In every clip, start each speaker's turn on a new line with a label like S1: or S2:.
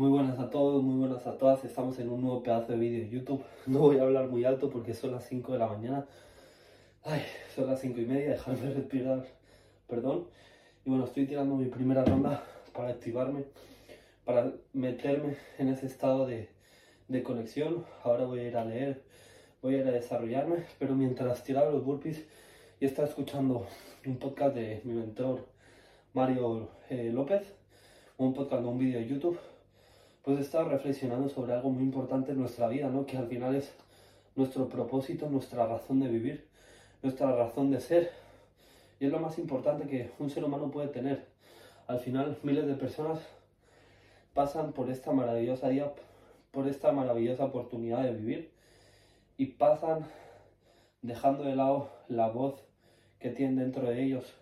S1: Muy buenas a todos, muy buenas a todas. Estamos en un nuevo pedazo de vídeo de YouTube. No voy a hablar muy alto porque son las 5 de la mañana. Ay, son las 5 y media, dejarme respirar. Perdón. Y bueno, estoy tirando mi primera ronda para activarme, para meterme en ese estado de, de conexión. Ahora voy a ir a leer, voy a ir a desarrollarme. Pero mientras tiraba los burpees y estaba escuchando un podcast de mi mentor Mario eh, López, un podcast de un vídeo de YouTube pues estaba reflexionando sobre algo muy importante en nuestra vida, ¿no? Que al final es nuestro propósito, nuestra razón de vivir, nuestra razón de ser. Y es lo más importante que un ser humano puede tener. Al final, miles de personas pasan por esta maravillosa día, por esta maravillosa oportunidad de vivir y pasan dejando de lado la voz que tienen dentro de ellos,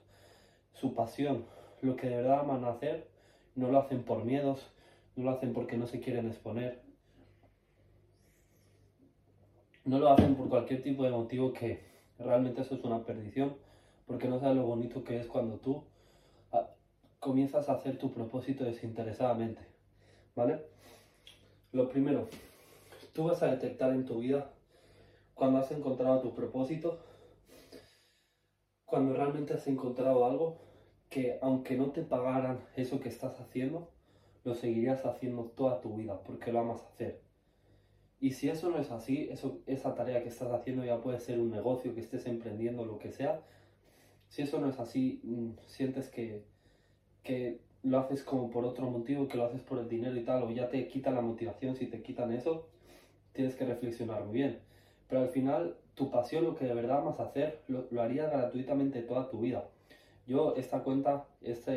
S1: su pasión, lo que de verdad aman hacer, no lo hacen por miedos, no lo hacen porque no se quieren exponer, no lo hacen por cualquier tipo de motivo que realmente eso es una perdición, porque no sabes lo bonito que es cuando tú ah, comienzas a hacer tu propósito desinteresadamente, ¿vale? Lo primero, tú vas a detectar en tu vida cuando has encontrado tu propósito, cuando realmente has encontrado algo que aunque no te pagaran eso que estás haciendo, lo seguirías haciendo toda tu vida porque lo amas hacer. Y si eso no es así, eso, esa tarea que estás haciendo ya puede ser un negocio, que estés emprendiendo, lo que sea. Si eso no es así, mm, sientes que, que lo haces como por otro motivo, que lo haces por el dinero y tal, o ya te quitan la motivación, si te quitan eso, tienes que reflexionar muy bien. Pero al final, tu pasión, lo que de verdad amas hacer, lo, lo harías gratuitamente toda tu vida. Yo esta cuenta, esta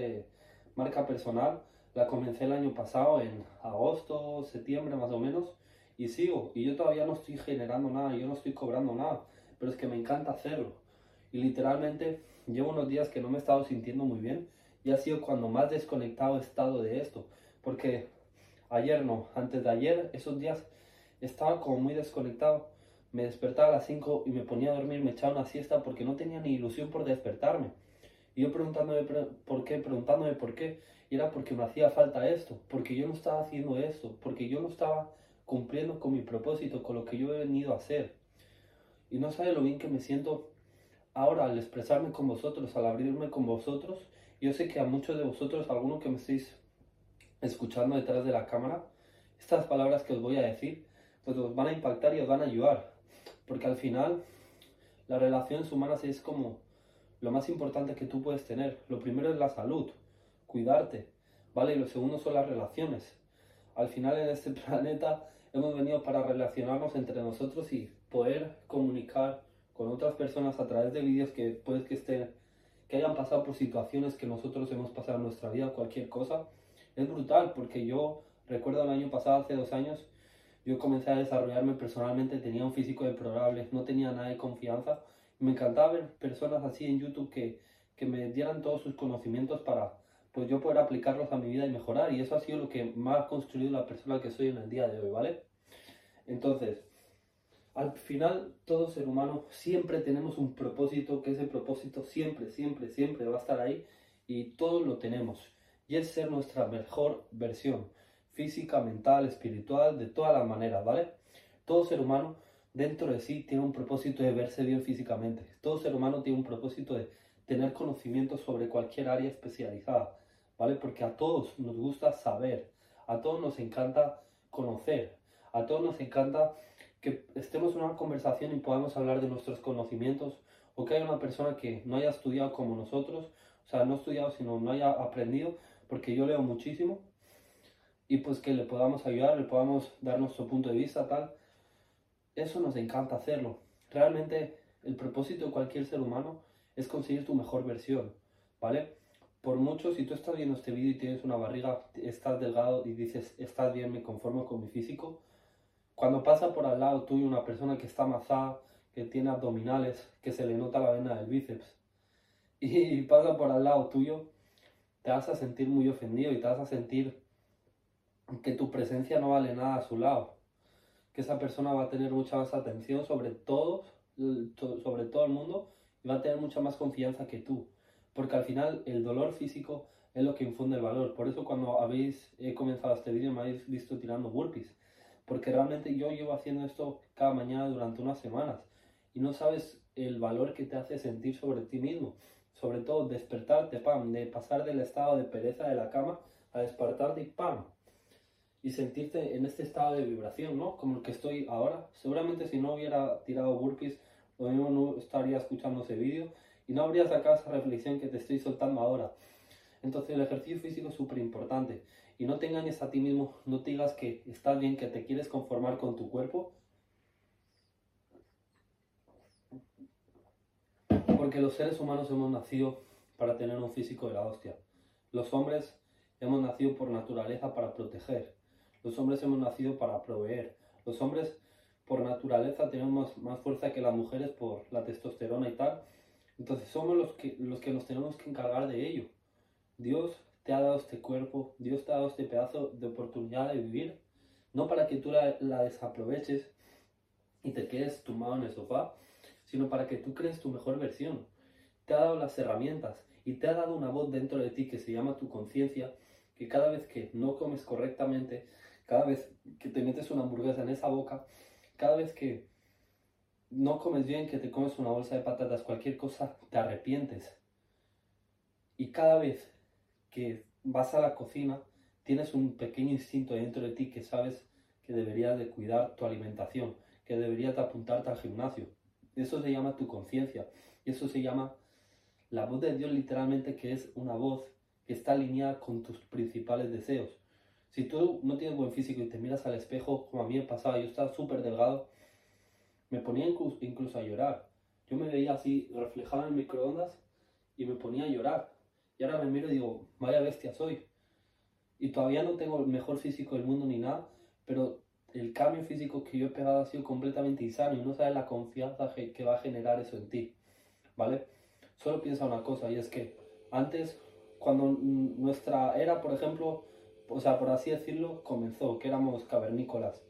S1: marca personal, la comencé el año pasado, en agosto, septiembre más o menos, y sigo. Y yo todavía no estoy generando nada, yo no estoy cobrando nada, pero es que me encanta hacerlo. Y literalmente llevo unos días que no me he estado sintiendo muy bien y ha sido cuando más desconectado he estado de esto. Porque ayer no, antes de ayer, esos días estaba como muy desconectado. Me despertaba a las 5 y me ponía a dormir, me echaba una siesta porque no tenía ni ilusión por despertarme. Y yo preguntándome por qué, preguntándome por qué. Era porque me hacía falta esto, porque yo no estaba haciendo esto, porque yo no estaba cumpliendo con mi propósito, con lo que yo he venido a hacer. Y no sabe lo bien que me siento ahora al expresarme con vosotros, al abrirme con vosotros. Yo sé que a muchos de vosotros, algunos que me estéis escuchando detrás de la cámara, estas palabras que os voy a decir, pues os van a impactar y os van a ayudar. Porque al final, las relaciones humanas es como lo más importante que tú puedes tener. Lo primero es la salud cuidarte, ¿vale? Y lo segundo son las relaciones. Al final en este planeta hemos venido para relacionarnos entre nosotros y poder comunicar con otras personas a través de vídeos que puedes que estén, que hayan pasado por situaciones que nosotros hemos pasado en nuestra vida, cualquier cosa. Es brutal porque yo recuerdo el año pasado, hace dos años, yo comencé a desarrollarme personalmente, tenía un físico deplorable, no tenía nada de confianza. Me encantaba ver personas así en YouTube que, que me dieran todos sus conocimientos para, pues yo poder aplicarlos a mi vida y mejorar. Y eso ha sido lo que más ha construido la persona que soy en el día de hoy, ¿vale? Entonces, al final, todo ser humano siempre tenemos un propósito, que ese propósito siempre, siempre, siempre va a estar ahí y todos lo tenemos. Y es ser nuestra mejor versión, física, mental, espiritual, de todas las maneras, ¿vale? Todo ser humano dentro de sí tiene un propósito de verse bien físicamente. Todo ser humano tiene un propósito de tener conocimiento sobre cualquier área especializada. ¿Vale? Porque a todos nos gusta saber, a todos nos encanta conocer, a todos nos encanta que estemos en una conversación y podamos hablar de nuestros conocimientos o que haya una persona que no haya estudiado como nosotros, o sea, no estudiado, sino no haya aprendido, porque yo leo muchísimo, y pues que le podamos ayudar, le podamos dar nuestro punto de vista, tal. Eso nos encanta hacerlo. Realmente el propósito de cualquier ser humano es conseguir tu mejor versión, ¿vale? Por mucho, si tú estás viendo este vídeo y tienes una barriga, estás delgado y dices, estás bien, me conformo con mi físico, cuando pasa por al lado tuyo una persona que está amasada, que tiene abdominales, que se le nota la vena del bíceps, y pasa por al lado tuyo, te vas a sentir muy ofendido y te vas a sentir que tu presencia no vale nada a su lado, que esa persona va a tener mucha más atención sobre todos, sobre todo el mundo, y va a tener mucha más confianza que tú. Porque al final el dolor físico es lo que infunde el valor. Por eso cuando habéis comenzado este vídeo me habéis visto tirando burpees. Porque realmente yo llevo haciendo esto cada mañana durante unas semanas. Y no sabes el valor que te hace sentir sobre ti mismo. Sobre todo despertarte, pam, de pasar del estado de pereza de la cama a despertarte y pam. Y sentirte en este estado de vibración, ¿no? Como el que estoy ahora. Seguramente si no hubiera tirado burpees, lo mismo no estaría escuchando ese vídeo y no habría sacado esa reflexión que te estoy soltando ahora. Entonces el ejercicio físico es súper importante. Y no te engañes a ti mismo, no te digas que estás bien, que te quieres conformar con tu cuerpo. Porque los seres humanos hemos nacido para tener un físico de la hostia. Los hombres hemos nacido por naturaleza para proteger. Los hombres hemos nacido para proveer. Los hombres por naturaleza tenemos más fuerza que las mujeres por la testosterona y tal. Entonces somos los que, los que nos tenemos que encargar de ello. Dios te ha dado este cuerpo, Dios te ha dado este pedazo de oportunidad de vivir, no para que tú la, desaproveches y te quedes tumbado en el sofá, sino para que tú crees tu mejor versión. Te ha dado las herramientas y te ha dado una voz dentro de ti que se llama tu conciencia, que cada vez que no comes correctamente, cada vez que te metes una hamburguesa en esa boca, cada vez que no comes bien, que te comes una bolsa de patatas, cualquier cosa, te arrepientes. Y cada vez que vas a la cocina, tienes un pequeño instinto dentro de ti que sabes que deberías de cuidar tu alimentación, que deberías de apuntarte al gimnasio. Eso se llama tu conciencia. Y eso se llama la voz de Dios literalmente, que es una voz que está alineada con tus principales deseos. Si tú no tienes buen físico y te miras al espejo, como a mí me pasaba, yo estaba súper delgado, me ponía incluso, a llorar. Yo me veía así reflejado en el microondas y me ponía a llorar. Y ahora me miro y digo, vaya bestia soy. Y todavía no tengo el mejor físico del mundo ni nada, pero el cambio físico que yo he pegado ha sido completamente insano y no sabes la confianza que va a generar eso en ti. ¿Vale? Solo piensa una cosa y es que antes, cuando nuestra era, por ejemplo, o sea, por así decirlo, comenzó, que éramos cavernícolas.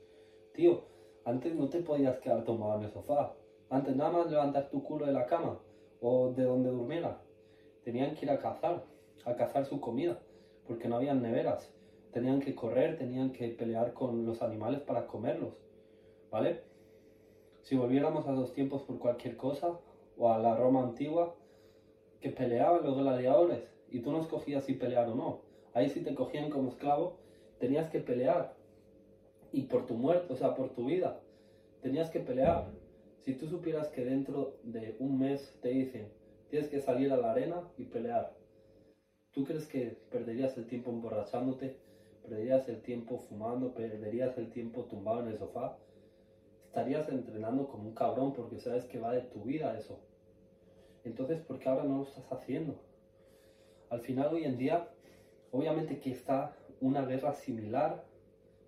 S1: Tío, antes no te podías quedar tomado en el sofá. Antes nada más levantar tu culo de la cama o de donde durmiera tenían que ir a cazar, a cazar su comida, porque no habían neveras. Tenían que correr, tenían que pelear con los animales para comerlos, ¿vale? Si volviéramos a los tiempos por cualquier cosa, o a la Roma antigua, que peleaban los gladiadores, y tú no escogías si pelear o no. Ahí si te cogían como esclavo, tenías que pelear. Y por tu muerte, o sea, por tu vida, tenías que pelear. Si tú supieras que dentro de un mes te dicen, Tienes que salir a la arena y pelear. ¿Tú crees que perderías el tiempo emborrachándote? ¿Perderías el tiempo fumando? ¿Perderías el tiempo tumbado en el sofá? Estarías entrenando como un cabrón porque sabes que va de tu vida eso. Entonces, ¿por qué ahora no lo estás haciendo? Al final, hoy en día, obviamente que está una guerra similar,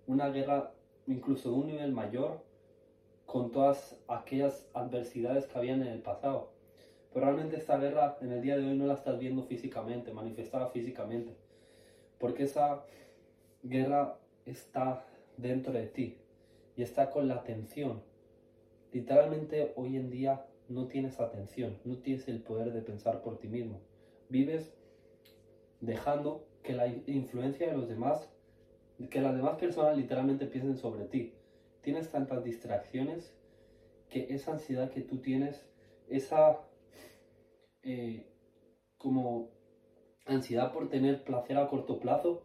S1: una guerra incluso de un nivel mayor, con todas aquellas adversidades que habían en el pasado. Pero realmente esta guerra en el día de hoy no la estás viendo físicamente, manifestada físicamente. Porque esa guerra está dentro de ti y está con la atención. Literalmente hoy en día no tienes atención, no tienes el poder de pensar por ti mismo. Vives dejando que la influencia de los demás, que las demás personas literalmente piensen sobre ti. Tienes tantas distracciones que esa ansiedad que tú tienes, esa eh, como ansiedad por tener placer a corto plazo,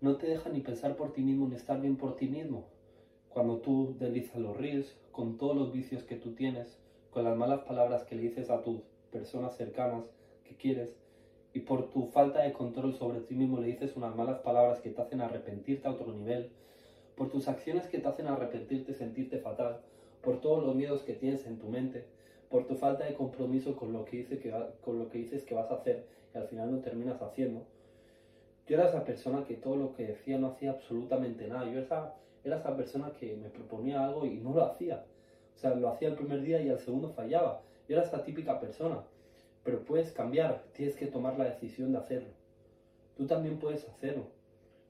S1: no te deja ni pensar por ti mismo ni estar bien por ti mismo. Cuando tú deslizas los reels, con todos los vicios que tú tienes, con las malas palabras que le dices a tus personas cercanas que quieres, y por tu falta de control sobre ti mismo le dices unas malas palabras que te hacen arrepentirte a otro nivel, por tus acciones que te hacen arrepentirte, sentirte fatal, por todos los miedos que tienes en tu mente, por tu falta de compromiso con lo que, dice que con lo que dices que vas a hacer y al final no terminas haciendo. Yo era esa persona que todo lo que decía no hacía absolutamente nada. Yo era, era esa persona que me proponía algo y no lo hacía. O sea, lo hacía el primer día y al segundo fallaba. Yo era esa típica persona. Pero puedes cambiar, tienes que tomar la decisión de hacerlo. Tú también puedes hacerlo.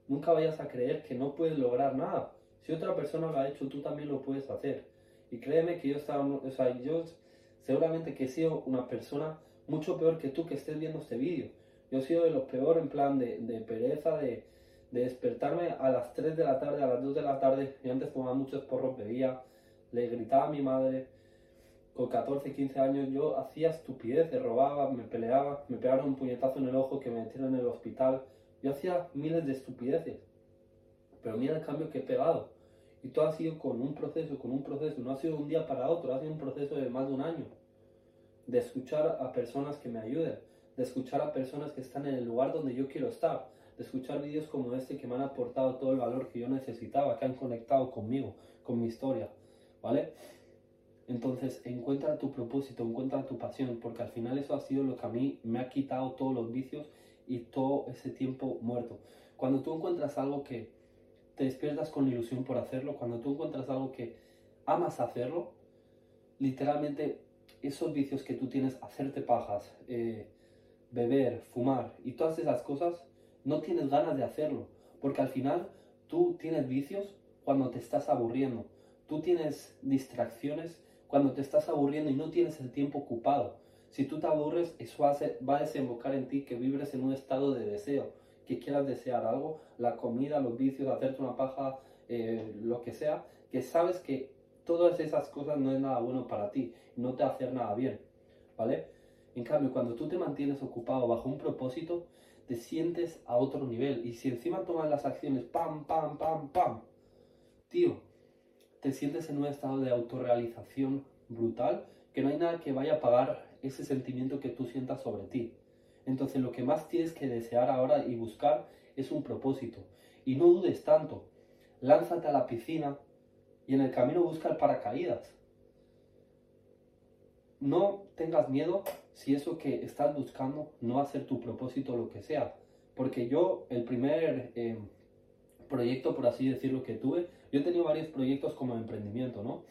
S1: Nunca vayas a creer que no puedes lograr nada. Si otra persona lo ha hecho, tú también lo puedes hacer. Y créeme que yo estaba, o sea, yo seguramente que he sido una persona mucho peor que tú que estés viendo este vídeo. Yo he sido de los peor en plan de, pereza, de, de, despertarme a las 3 de la tarde, a las 2 de la tarde. Yo antes tomaba muchos porros, bebía, le gritaba a mi madre. Con 14, 15 años yo hacía estupideces, robaba, me peleaba, me pegaron un puñetazo en el ojo que me metieron en el hospital. Yo hacía miles de estupideces. Pero mira el cambio que he pegado. Y todo ha sido con un proceso, con un proceso. No ha sido un día para otro, ha sido un proceso de más de un año. De escuchar a personas que me ayuden, de escuchar a personas que están en el lugar donde yo quiero estar, de escuchar vídeos como este que me han aportado todo el valor que yo necesitaba, que han conectado conmigo, con mi historia, ¿vale? Entonces, encuentra tu propósito, encuentra tu pasión, porque al final eso ha sido lo que a mí me ha quitado todos los vicios y todo ese tiempo muerto. Cuando tú encuentras algo que te despiertas con ilusión por hacerlo, cuando tú encuentras algo que amas hacerlo, literalmente esos vicios que tú tienes, hacerte pajas, eh, beber, fumar y todas esas cosas, no tienes ganas de hacerlo, porque al final tú tienes vicios cuando te estás aburriendo, tú tienes distracciones cuando te estás aburriendo y no tienes el tiempo ocupado. Si tú te aburres, eso va a desembocar en ti que vibres en un estado de deseo, que quieras desear algo, la comida, los vicios, hacerte una paja, eh, lo que sea, que sabes que todas esas cosas no es nada bueno para ti, no te hacer nada bien, ¿vale? En cambio, cuando tú te mantienes ocupado bajo un propósito, te sientes a otro nivel. Y si encima tomas las acciones, pam, pam, pam, pam, tío, te sientes en un estado de autorrealización brutal que no hay nada que vaya a pagar ese sentimiento que tú sientas sobre ti. Entonces lo que más tienes que desear ahora y buscar es un propósito. Y no dudes tanto. Lánzate a la piscina y en el camino busca el paracaídas. No tengas miedo si eso que estás buscando no va a ser tu propósito lo que sea. Porque yo, el primer eh, proyecto, por así decirlo, que tuve, yo he tenido varios proyectos como emprendimiento, ¿no?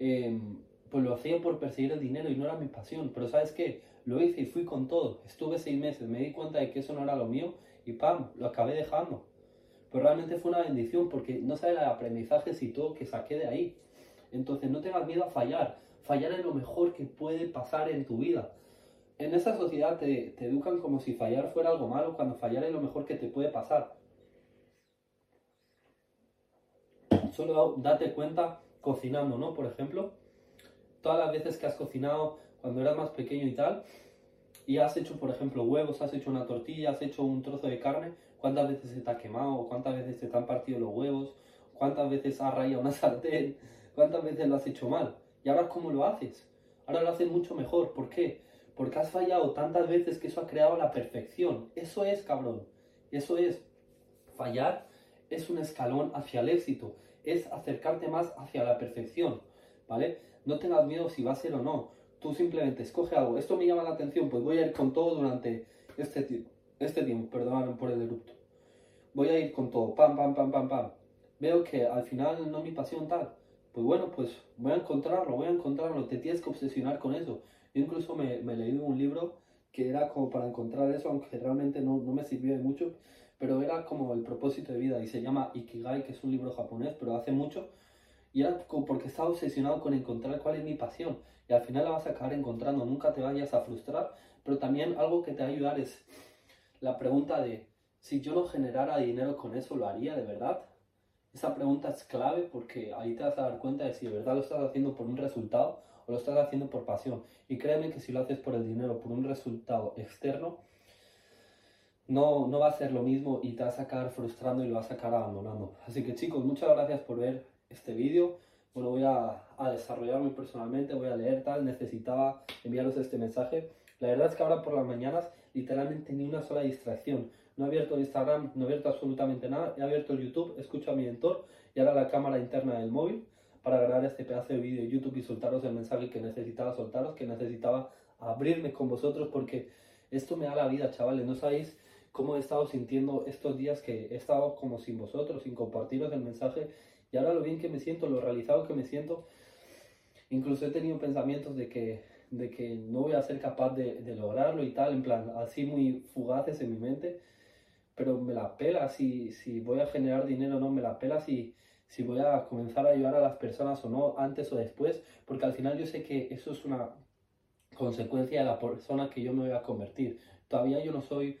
S1: Em, pues lo hacía por perseguir el dinero y no era mi pasión. Pero ¿sabes qué? Lo hice y fui con todo. Estuve seis meses, me di cuenta de que eso no era lo mío y ¡pam! Lo acabé dejando. Pero realmente fue una bendición porque no sabes el aprendizaje y todo que saqué de ahí. Entonces no tengas miedo a fallar. Fallar es lo mejor que puede pasar en tu vida. En esa sociedad te, te educan como si fallar fuera algo malo, cuando fallar es lo mejor que te puede pasar. Solo date cuenta cocinando, ¿no? Por ejemplo, todas las veces que has cocinado cuando eras más pequeño y tal, y has hecho, por ejemplo, huevos, has hecho una tortilla, has hecho un trozo de carne, ¿cuántas veces se te ha quemado? ¿Cuántas veces se te han partido los huevos? ¿Cuántas veces has rayado una sartén? ¿Cuántas veces lo has hecho mal? ¿Y ahora cómo lo haces? Ahora lo haces mucho mejor. ¿Por qué? Porque has fallado tantas veces que eso ha creado la perfección. Eso es, cabrón. Eso es. Fallar es un escalón hacia el éxito. Es acercarte más hacia la perfección. ¿Vale? No tengas miedo si va a ser o no. Tú simplemente escoge algo. Esto me llama la atención, pues voy a ir con todo durante este, este tiempo. Perdóname por el erupto. Voy a ir con todo. Pam, pam, pam, pam, pam. Veo que al final no es mi pasión tal. Pues bueno, pues voy a encontrarlo, voy a encontrarlo. Te tienes que obsesionar con eso. Yo incluso me, me leí un libro que era como para encontrar eso, aunque realmente no, no me sirvió de mucho, pero era como el propósito de vida y se llama Ikigai, que es un libro japonés, pero hace mucho y era porque estaba obsesionado con encontrar cuál es mi pasión. Y al final la vas a acabar encontrando. Nunca te vayas a frustrar. Pero también algo que te va a ayudar es la pregunta de, si yo no generara dinero con eso, ¿lo haría de verdad? Esa pregunta es clave porque ahí te vas a dar cuenta de si de verdad lo estás haciendo por un resultado o lo estás haciendo por pasión. Y créeme que si lo haces por el dinero, por un resultado externo, no, no va a ser lo mismo y te vas a acabar frustrando y lo vas a acabar abandonando. Así que chicos, muchas gracias por ver este vídeo. Bueno, voy a, a, desarrollarme personalmente, voy a leer tal, necesitaba enviaros este mensaje. La verdad es que ahora por las mañanas literalmente ni una sola distracción. No he abierto Instagram, no he abierto absolutamente nada. He abierto el YouTube, escucho a mi mentor y ahora la cámara interna del móvil para grabar este pedazo de vídeo YouTube y soltaros el mensaje que necesitaba soltaros, que necesitaba abrirme con vosotros porque esto me da la vida, chavales. No sabéis cómo he estado sintiendo estos días que he estado como sin vosotros, sin compartiros el mensaje y ahora lo bien que me siento, lo realizado que me siento, incluso he tenido pensamientos de que, de que no voy a ser capaz de, de lograrlo y tal, en plan, así muy fugaces en mi mente, pero me la pela si, si voy a generar dinero o no, me la pela si, si voy a comenzar a ayudar a las personas o no, antes o después, porque al final yo sé que eso es una consecuencia de la persona que yo me voy a convertir. Todavía yo no soy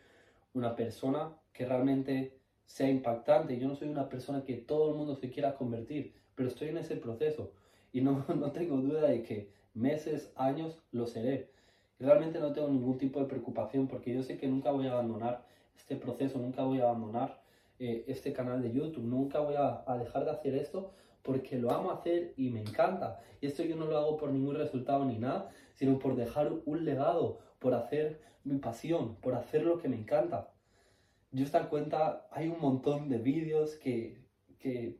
S1: una persona que realmente sea impactante. Yo no soy una persona que todo el mundo se quiera convertir, pero estoy en ese proceso y no, no tengo duda de que meses, años lo seré. realmente no tengo ningún tipo de preocupación porque yo sé que nunca voy a abandonar este proceso, nunca voy a abandonar eh, este canal de YouTube, nunca voy a, a dejar de hacer esto porque lo amo hacer y me encanta. Y esto yo no lo hago por ningún resultado ni nada, sino por dejar un legado, por hacer mi pasión, por hacer lo que me encanta. Yo esta cuenta hay un montón de vídeos que, que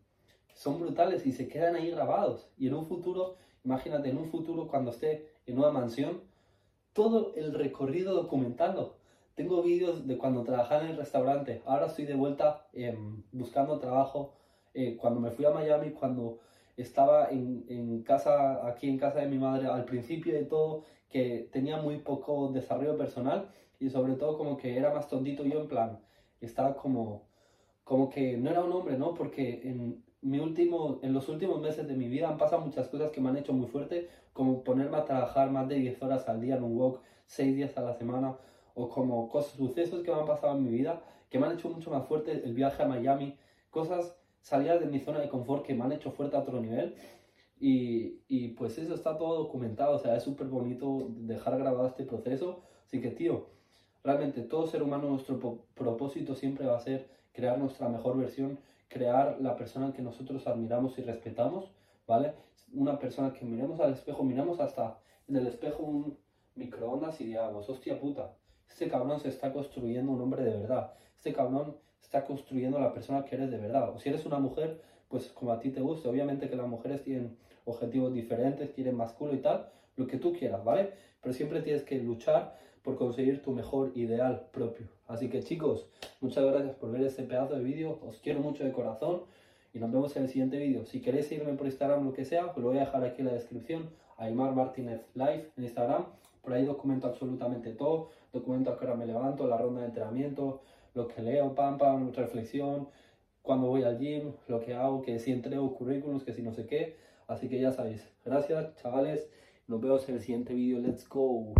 S1: son brutales y se quedan ahí grabados. Y en un futuro, imagínate, en un futuro cuando esté en una mansión, todo el recorrido documentando. Tengo vídeos de cuando trabajaba en el restaurante. Ahora estoy de vuelta em, buscando trabajo. Eh, cuando me fui a Miami, cuando estaba en, en, casa, aquí en casa de mi madre, al principio de todo, que tenía muy poco desarrollo personal y sobre todo como que era más tontito yo en plan, estaba como, como que no era un hombre, ¿no? Porque en, mi último, en los últimos meses de mi vida han pasado muchas cosas que me han hecho muy fuerte, como ponerme a trabajar más de 10 horas al día en un walk, 6 días a la semana, o como cosas, sucesos que me han pasado en mi vida, que me han hecho mucho más fuerte, el viaje a Miami, cosas salidas de mi zona de confort que me han hecho fuerte a otro nivel. Y, y pues eso está todo documentado, o sea, es súper bonito dejar grabado este proceso. Así que, tío, realmente todo ser humano, nuestro propósito siempre va a ser crear nuestra mejor versión, crear la persona que nosotros admiramos y respetamos, ¿vale? Una persona que miremos al espejo, miremos hasta en el espejo un microondas y digamos, hostia puta, este cabrón se está construyendo un hombre de verdad, este cabrón está construyendo la persona que eres de verdad. O si eres una mujer, pues como a ti te guste, obviamente que las mujeres tienen objetivos diferentes, quieren más culo y tal, lo que tú quieras, ¿vale? Pero siempre tienes que luchar por conseguir tu mejor ideal propio. Así que chicos, muchas gracias por ver este pedazo de vídeo, os quiero mucho de corazón y nos vemos en el siguiente vídeo. Si queréis seguirme por Instagram, lo que sea, pues lo voy a dejar aquí en la descripción, Aymar Martínez Live en Instagram, por ahí documento absolutamente todo, documento a qué hora me levanto, la ronda de entrenamiento, lo que leo, pam, pam, reflexión, cuando voy al gym, lo que hago, que si entrego currículums, que si no sé qué. Así que ya sabéis. Gracias, chavales. Nos vemos en el siguiente vídeo. Let's go.